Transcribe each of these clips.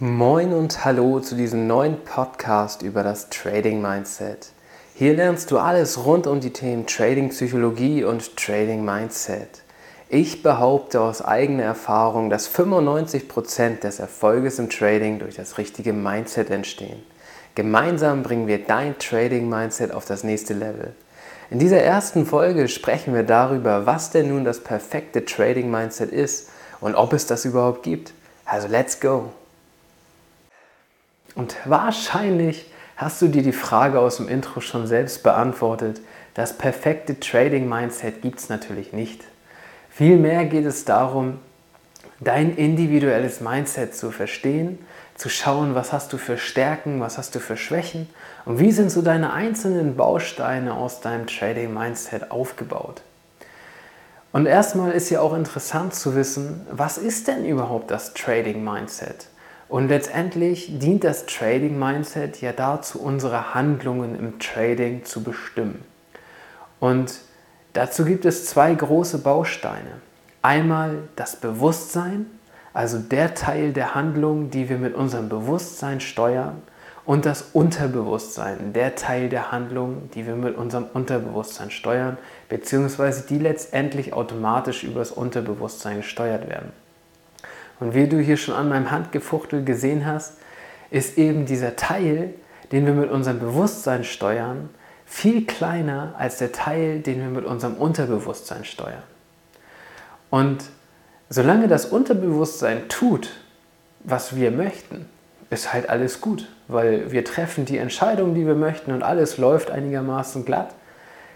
Moin und hallo zu diesem neuen Podcast über das Trading Mindset. Hier lernst du alles rund um die Themen Trading Psychologie und Trading Mindset. Ich behaupte aus eigener Erfahrung, dass 95% des Erfolges im Trading durch das richtige Mindset entstehen. Gemeinsam bringen wir dein Trading Mindset auf das nächste Level. In dieser ersten Folge sprechen wir darüber, was denn nun das perfekte Trading Mindset ist und ob es das überhaupt gibt. Also let's go! Und wahrscheinlich hast du dir die Frage aus dem Intro schon selbst beantwortet. Das perfekte Trading Mindset gibt es natürlich nicht. Vielmehr geht es darum, dein individuelles Mindset zu verstehen, zu schauen, was hast du für Stärken, was hast du für Schwächen und wie sind so deine einzelnen Bausteine aus deinem Trading Mindset aufgebaut. Und erstmal ist ja auch interessant zu wissen, was ist denn überhaupt das Trading Mindset? Und letztendlich dient das Trading Mindset ja dazu, unsere Handlungen im Trading zu bestimmen. Und dazu gibt es zwei große Bausteine. Einmal das Bewusstsein, also der Teil der Handlung, die wir mit unserem Bewusstsein steuern, und das Unterbewusstsein, der Teil der Handlung, die wir mit unserem Unterbewusstsein steuern, beziehungsweise die letztendlich automatisch über das Unterbewusstsein gesteuert werden. Und wie du hier schon an meinem Handgefuchtel gesehen hast, ist eben dieser Teil, den wir mit unserem Bewusstsein steuern, viel kleiner als der Teil, den wir mit unserem Unterbewusstsein steuern. Und solange das Unterbewusstsein tut, was wir möchten, ist halt alles gut, weil wir treffen die Entscheidung, die wir möchten und alles läuft einigermaßen glatt.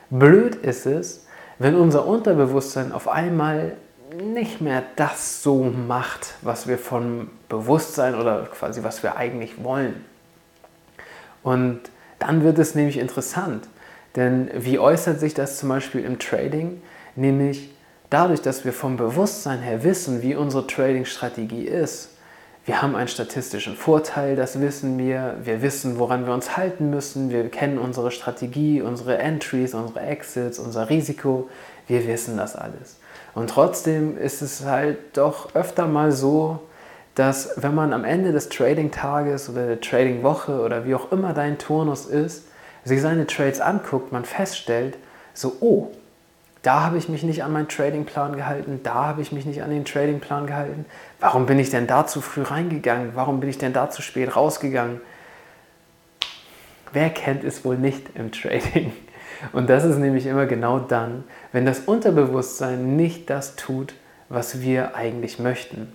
Blöd ist es, wenn unser Unterbewusstsein auf einmal nicht mehr das so macht, was wir von Bewusstsein oder quasi was wir eigentlich wollen. Und dann wird es nämlich interessant, denn wie äußert sich das zum Beispiel im Trading? Nämlich dadurch, dass wir vom Bewusstsein her wissen, wie unsere Trading-Strategie ist. Wir haben einen statistischen Vorteil, das wissen wir. Wir wissen, woran wir uns halten müssen. Wir kennen unsere Strategie, unsere Entries, unsere Exits, unser Risiko. Wir wissen das alles. Und trotzdem ist es halt doch öfter mal so, dass wenn man am Ende des Trading-Tages oder der Trading-Woche oder wie auch immer dein Turnus ist, sich seine Trades anguckt, man feststellt, so, oh, da habe ich mich nicht an meinen Tradingplan gehalten, da habe ich mich nicht an den Tradingplan gehalten. Warum bin ich denn da zu früh reingegangen? Warum bin ich denn da zu spät rausgegangen? Wer kennt es wohl nicht im Trading? Und das ist nämlich immer genau dann, wenn das Unterbewusstsein nicht das tut, was wir eigentlich möchten.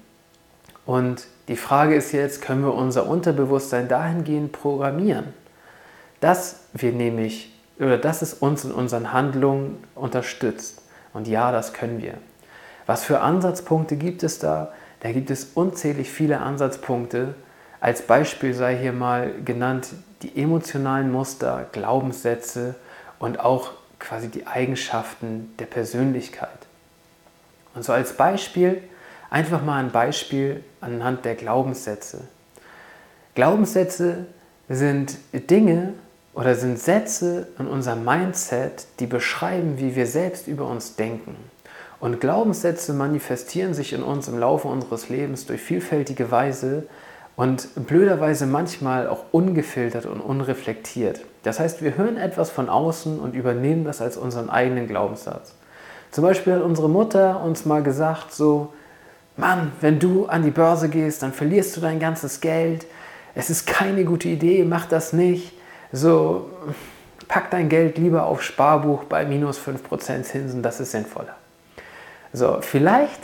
Und die Frage ist jetzt, können wir unser Unterbewusstsein dahingehend programmieren, dass wir nämlich, oder dass es uns in unseren Handlungen unterstützt. Und ja, das können wir. Was für Ansatzpunkte gibt es da? Da gibt es unzählig viele Ansatzpunkte. Als Beispiel sei hier mal genannt die emotionalen Muster, Glaubenssätze und auch quasi die Eigenschaften der Persönlichkeit. Und so als Beispiel, einfach mal ein Beispiel anhand der Glaubenssätze. Glaubenssätze sind Dinge oder sind Sätze in unserem Mindset, die beschreiben, wie wir selbst über uns denken. Und Glaubenssätze manifestieren sich in uns im Laufe unseres Lebens durch vielfältige Weise und blöderweise manchmal auch ungefiltert und unreflektiert. Das heißt, wir hören etwas von außen und übernehmen das als unseren eigenen Glaubenssatz. Zum Beispiel hat unsere Mutter uns mal gesagt, so, Mann, wenn du an die Börse gehst, dann verlierst du dein ganzes Geld. Es ist keine gute Idee, mach das nicht. So, pack dein Geld lieber auf Sparbuch bei minus 5% Zinsen, das ist sinnvoller. So, vielleicht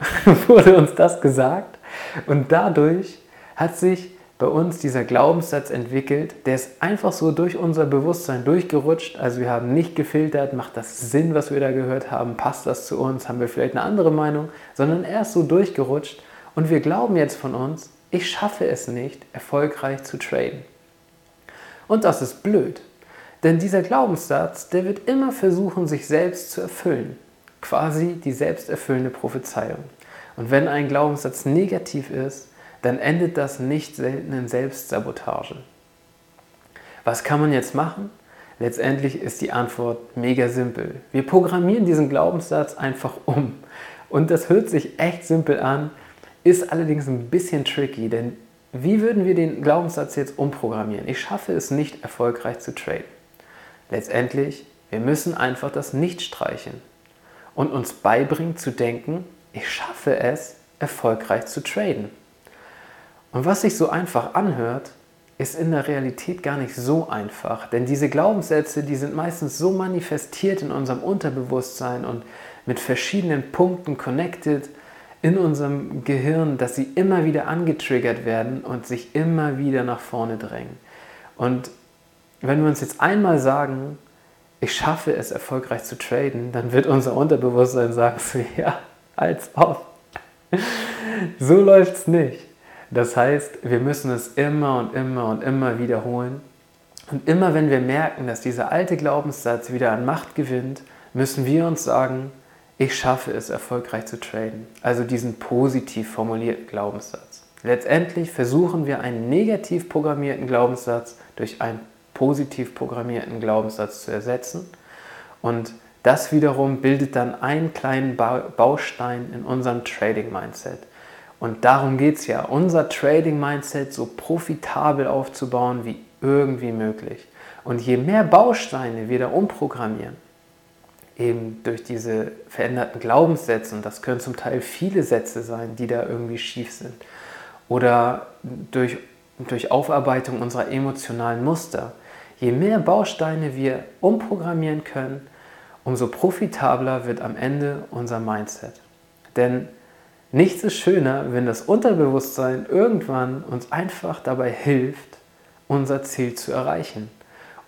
wurde uns das gesagt und dadurch hat sich bei uns dieser Glaubenssatz entwickelt, der ist einfach so durch unser Bewusstsein durchgerutscht. Also wir haben nicht gefiltert, macht das Sinn, was wir da gehört haben, passt das zu uns, haben wir vielleicht eine andere Meinung, sondern er ist so durchgerutscht und wir glauben jetzt von uns, ich schaffe es nicht, erfolgreich zu traden. Und das ist blöd, denn dieser Glaubenssatz, der wird immer versuchen, sich selbst zu erfüllen. Quasi die selbsterfüllende Prophezeiung. Und wenn ein Glaubenssatz negativ ist, dann endet das nicht selten in Selbstsabotage. Was kann man jetzt machen? Letztendlich ist die Antwort mega simpel. Wir programmieren diesen Glaubenssatz einfach um. Und das hört sich echt simpel an, ist allerdings ein bisschen tricky, denn wie würden wir den Glaubenssatz jetzt umprogrammieren? Ich schaffe es nicht, erfolgreich zu traden. Letztendlich, wir müssen einfach das Nicht streichen und uns beibringen zu denken, ich schaffe es, erfolgreich zu traden. Und was sich so einfach anhört, ist in der Realität gar nicht so einfach. Denn diese Glaubenssätze, die sind meistens so manifestiert in unserem Unterbewusstsein und mit verschiedenen Punkten connected in unserem Gehirn, dass sie immer wieder angetriggert werden und sich immer wieder nach vorne drängen. Und wenn wir uns jetzt einmal sagen, ich schaffe es erfolgreich zu traden, dann wird unser Unterbewusstsein sagen, ja, als ob. so läuft es nicht. Das heißt, wir müssen es immer und immer und immer wiederholen. Und immer wenn wir merken, dass dieser alte Glaubenssatz wieder an Macht gewinnt, müssen wir uns sagen, ich schaffe es, erfolgreich zu traden. Also diesen positiv formulierten Glaubenssatz. Letztendlich versuchen wir einen negativ programmierten Glaubenssatz durch einen positiv programmierten Glaubenssatz zu ersetzen. Und das wiederum bildet dann einen kleinen Baustein in unserem Trading-Mindset. Und darum geht es ja, unser Trading-Mindset so profitabel aufzubauen wie irgendwie möglich. Und je mehr Bausteine wir da umprogrammieren, eben durch diese veränderten Glaubenssätze, und das können zum Teil viele Sätze sein, die da irgendwie schief sind, oder durch, durch Aufarbeitung unserer emotionalen Muster, je mehr Bausteine wir umprogrammieren können, umso profitabler wird am Ende unser Mindset. Denn Nichts ist schöner, wenn das Unterbewusstsein irgendwann uns einfach dabei hilft, unser Ziel zu erreichen.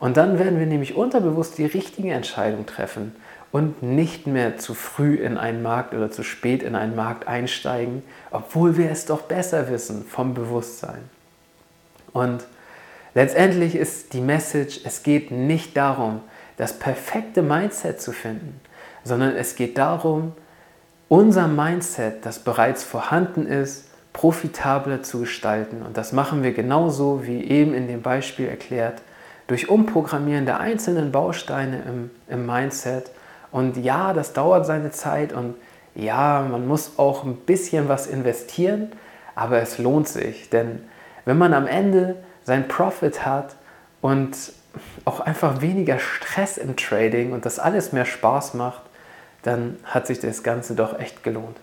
Und dann werden wir nämlich unterbewusst die richtige Entscheidung treffen und nicht mehr zu früh in einen Markt oder zu spät in einen Markt einsteigen, obwohl wir es doch besser wissen vom Bewusstsein. Und letztendlich ist die Message, es geht nicht darum, das perfekte Mindset zu finden, sondern es geht darum, unser Mindset, das bereits vorhanden ist, profitabler zu gestalten. Und das machen wir genauso wie eben in dem Beispiel erklärt, durch Umprogrammieren der einzelnen Bausteine im, im Mindset. Und ja, das dauert seine Zeit und ja, man muss auch ein bisschen was investieren, aber es lohnt sich. Denn wenn man am Ende sein Profit hat und auch einfach weniger Stress im Trading und das alles mehr Spaß macht, dann hat sich das Ganze doch echt gelohnt.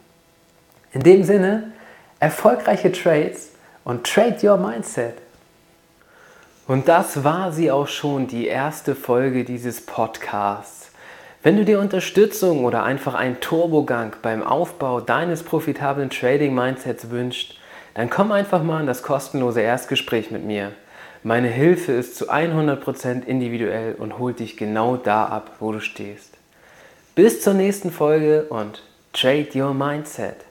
In dem Sinne, erfolgreiche Trades und trade your mindset. Und das war sie auch schon, die erste Folge dieses Podcasts. Wenn du dir Unterstützung oder einfach einen Turbogang beim Aufbau deines profitablen Trading-Mindsets wünschst, dann komm einfach mal in das kostenlose Erstgespräch mit mir. Meine Hilfe ist zu 100% individuell und holt dich genau da ab, wo du stehst. Bis zur nächsten Folge und trade your mindset.